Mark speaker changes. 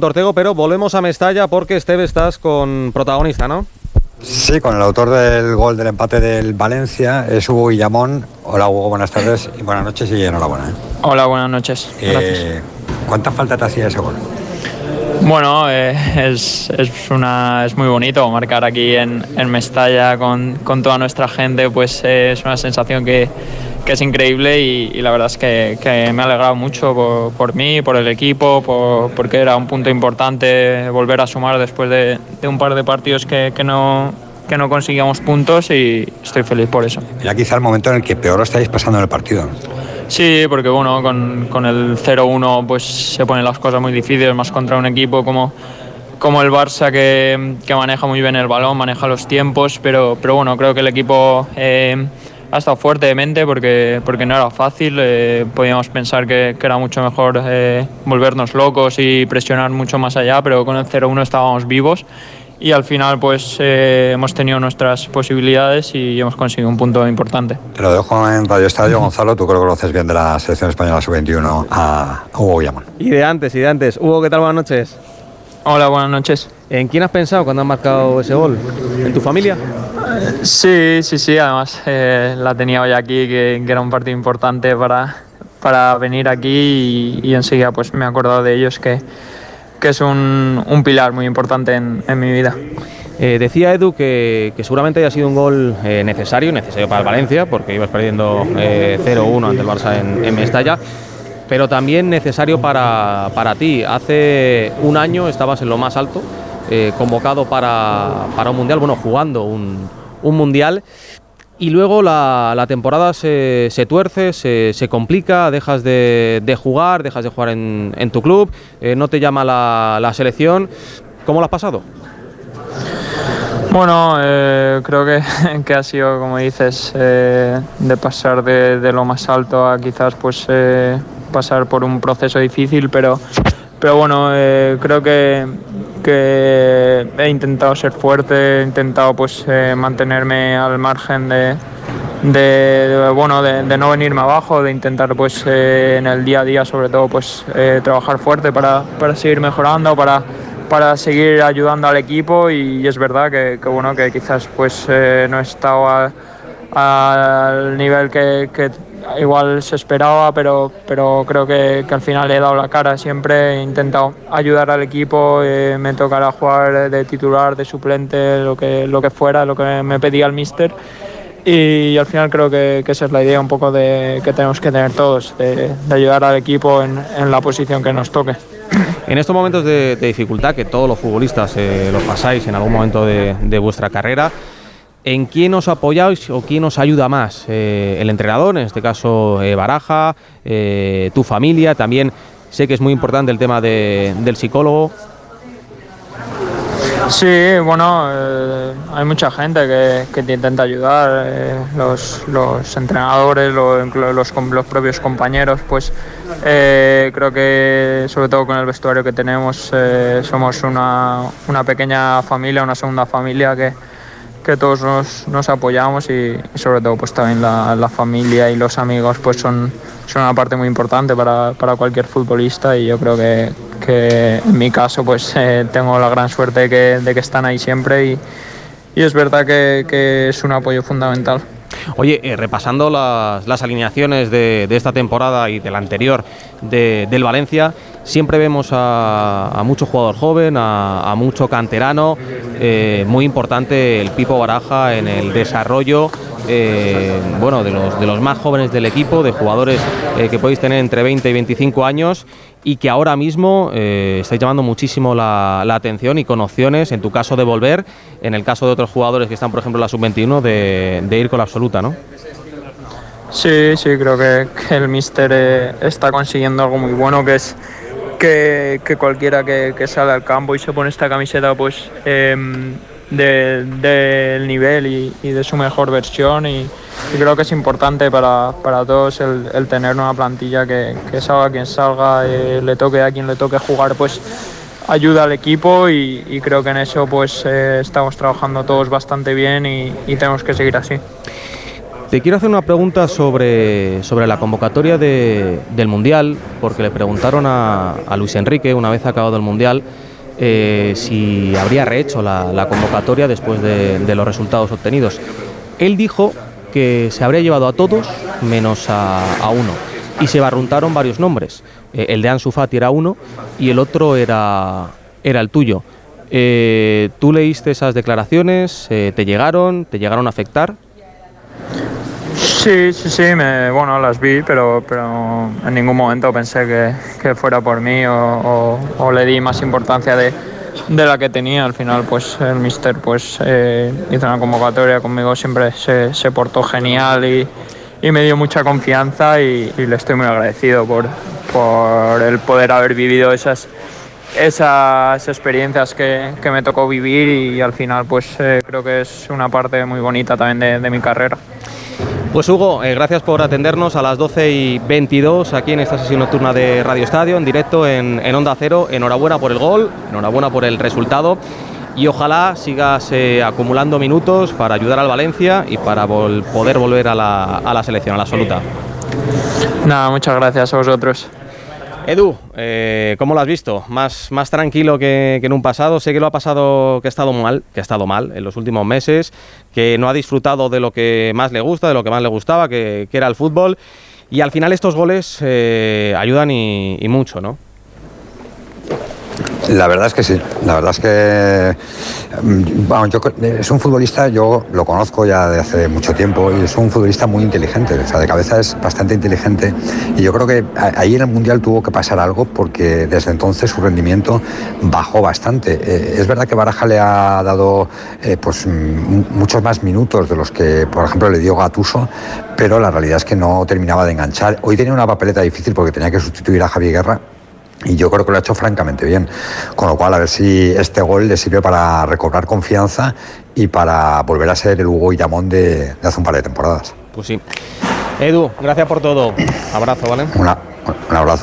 Speaker 1: Tortego, pero volvemos a Mestalla porque Esteve estás con protagonista, ¿no?
Speaker 2: Sí, con el autor del gol del empate del Valencia, es Hugo Guillamón. Hola Hugo, buenas tardes y buenas noches y enhorabuena. ¿eh?
Speaker 3: Hola, buenas noches.
Speaker 2: Eh, ¿Cuánta falta te hacía ese gol?
Speaker 3: Bueno, eh, es, es, una, es muy bonito marcar aquí en, en Mestalla con, con, toda nuestra gente, pues eh, es una sensación que, que es increíble y, y, la verdad es que, que me ha alegrado mucho por, por mí, por el equipo, por, porque era un punto importante volver a sumar después de, de un par de partidos que, que no, que no conseguíamos puntos y estoy feliz por eso.
Speaker 2: Era quizá el momento en el que peor lo estáis pasando en el partido.
Speaker 3: Sí, porque bueno, con, con el 0-1 pues se ponen las cosas muy difíciles, más contra un equipo como, como el Barça que, que, maneja muy bien el balón, maneja los tiempos, pero, pero bueno, creo que el equipo eh, ha estado fuerte de mente porque, porque no era fácil, eh, podíamos pensar que, que, era mucho mejor eh, volvernos locos y presionar mucho más allá, pero con el 0-1 estábamos vivos y al final pues eh, hemos tenido nuestras posibilidades y hemos conseguido un punto importante.
Speaker 2: Te lo dejo en Radio Estadio, Gonzalo, tú creo que conoces bien de la selección española sub-21 a Hugo Guillamón.
Speaker 1: Y de antes, y de antes. Hugo, ¿qué tal? Buenas noches.
Speaker 3: Hola, buenas noches.
Speaker 1: ¿En quién has pensado cuando has marcado ese gol? ¿En tu familia?
Speaker 3: Sí, sí, sí, además eh, la tenía hoy aquí, que, que, era un partido importante para, para venir aquí y, y enseguida pues me he acordado de ellos que que es un, un pilar muy importante en, en mi vida.
Speaker 1: Eh, decía Edu que, que, seguramente haya sido un gol eh, necesario, necesario para el Valencia, porque ibas perdiendo eh, 0-1 ante el Barça en, en, Mestalla, pero también necesario para, para, ti. Hace un año estabas en lo más alto, eh, convocado para, para, un mundial, bueno, jugando un, un mundial. Y luego la, la temporada se, se tuerce, se, se, complica, dejas de, de, jugar, dejas de jugar en, en tu club, eh, no te llama la, la, selección. ¿Cómo lo has pasado?
Speaker 3: Bueno, eh, creo que, que, ha sido, como dices, de pasar de, de, lo más alto a quizás pues pasar por un proceso difícil, pero, pero bueno, eh, creo que, he intentado ser fuerte, he intentado pues eh, mantenerme al margen de, bueno de, no venirme abajo, de intentar pues eh, en el día a día sobre todo pues eh, trabajar fuerte para, para seguir mejorando, para, para seguir ayudando al equipo. Y, es verdad que, bueno que quizás pues eh, no he estado al nivel que igual se esperaba, pero, pero creo que, que, al final he dado la cara siempre, he intentado ayudar al equipo, eh, me tocará jugar de titular, de suplente, lo que, lo que fuera, lo que me pedía el míster. Y, al final creo que, que, esa es la idea un poco de que tenemos que tener todos, de, de ayudar al equipo en, en, la posición que nos toque.
Speaker 1: En estos momentos de, de dificultad que todos los futbolistas eh, los pasáis en algún momento de, de vuestra carrera, ¿En quién os apoyáis o quién os ayuda más? Eh, el entrenador, en este caso eh, Baraja, eh, tu familia, también sé que es muy importante el tema de, del psicólogo.
Speaker 3: Sí, bueno, hay mucha gente que, te intenta ayudar, los, entrenadores, los, propios compañeros, pues creo que sobre todo con el vestuario que tenemos somos una, una pequeña familia, una segunda familia que, que todos nos, nos apoyamos y, y, sobre todo pues también la, la, familia y los amigos pues son, son una parte muy importante para, para cualquier futbolista y yo creo que, que en mi caso pues eh, tengo la gran suerte de que, de que están ahí siempre y, y es verdad que, que, es un apoyo fundamental.
Speaker 1: Oye, eh, repasando las, las alineaciones de, de, esta temporada y de la anterior de, del Valencia, siempre vemos a, a mucho jugador joven, a, mucho canterano, eh, muy importante el Pipo Baraja en el desarrollo eh, bueno, de los, de los más jóvenes del equipo, de jugadores eh, que podéis tener entre 20 y 25 años y que ahora mismo eh, estáis llamando muchísimo la, atención y con opciones, en tu caso de volver, en el caso de otros jugadores que están, por ejemplo, en la sub-21, de, ir con la absoluta, ¿no?
Speaker 3: Sí, sí, creo que, el míster está consiguiendo algo muy bueno, que es que, cualquiera que, que, sale al campo y se pone esta camiseta, pues em, del de, nivel y, de su mejor versión y, creo que es importante para, para todos el, tener una plantilla que, que salga quien salga, eh, le toque a quien le toque jugar, pues ayuda al equipo y, y creo que en eso pues eh, estamos trabajando todos bastante bien y tenemos que seguir así.
Speaker 1: Te quiero hacer una pregunta sobre, sobre la convocatoria de, del Mundial, porque le preguntaron a, Luis Enrique, una vez acabado el Mundial, eh, si habría rehecho la, convocatoria después de, los resultados obtenidos. Él dijo que se habría llevado a todos menos a, uno, y se barruntaron varios nombres. Eh, el de Ansu Fati era uno y el otro era, era el tuyo. Eh, ¿Tú leíste esas declaraciones? ¿Te llegaron? ¿Te llegaron a afectar?
Speaker 3: Sí, sí, sí, me, bueno, las vi, pero, pero en ningún momento pensé que, que fuera por mí o, o, le di más importancia de, de, la que tenía. Al final, pues el mister pues, eh, hizo una convocatoria conmigo, siempre se, se portó genial y, y, me dio mucha confianza y, y, le estoy muy agradecido por, por el poder haber vivido esas, esas experiencias que, que me tocó vivir y, al final pues eh, creo que es una parte muy bonita también de, de mi carrera.
Speaker 1: Pues Hugo, eh, gracias por atendernos a las 12 y 22 aquí en esta sesión nocturna de Radio Estadio, en directo en, en Onda Cero. Enhorabuena por el gol, enhorabuena por el resultado y ojalá sigas eh, acumulando minutos para ayudar al Valencia y para poder volver a la selección, a la absoluta.
Speaker 3: Nada, muchas gracias a vosotros.
Speaker 1: Edu, eh, ¿cómo lo has visto? ¿Más, más tranquilo que, en un pasado. Sé que lo ha pasado, que ha estado mal, que ha estado mal en los últimos meses, que no ha disfrutado de lo que más le gusta, de lo que más le gustaba, que, era el fútbol. Y al final estos goles eh, ayudan y mucho, ¿no?
Speaker 2: La verdad es que sí, la verdad es que yo, es un futbolista, yo lo conozco ya de hace mucho tiempo y es un futbolista muy inteligente, o sea, de cabeza es bastante inteligente y yo creo que ahí en el Mundial tuvo que pasar algo porque desde entonces su rendimiento bajó bastante. Eh, es verdad que Baraja le ha dado eh, pues muchos más minutos de los que, por ejemplo, le dio Gatuso, pero la realidad es que no terminaba de enganchar. Hoy tenía una papeleta difícil porque tenía que sustituir a Javier Guerra y yo creo que lo ha hecho francamente bien. Con lo cual, a ver si este gol le sirve para recobrar confianza y para volver a ser el Hugo Illamón de, de hace un par de temporadas.
Speaker 1: Pues sí. Edu, gracias por todo. Abrazo, ¿vale?
Speaker 2: Una, un abrazo.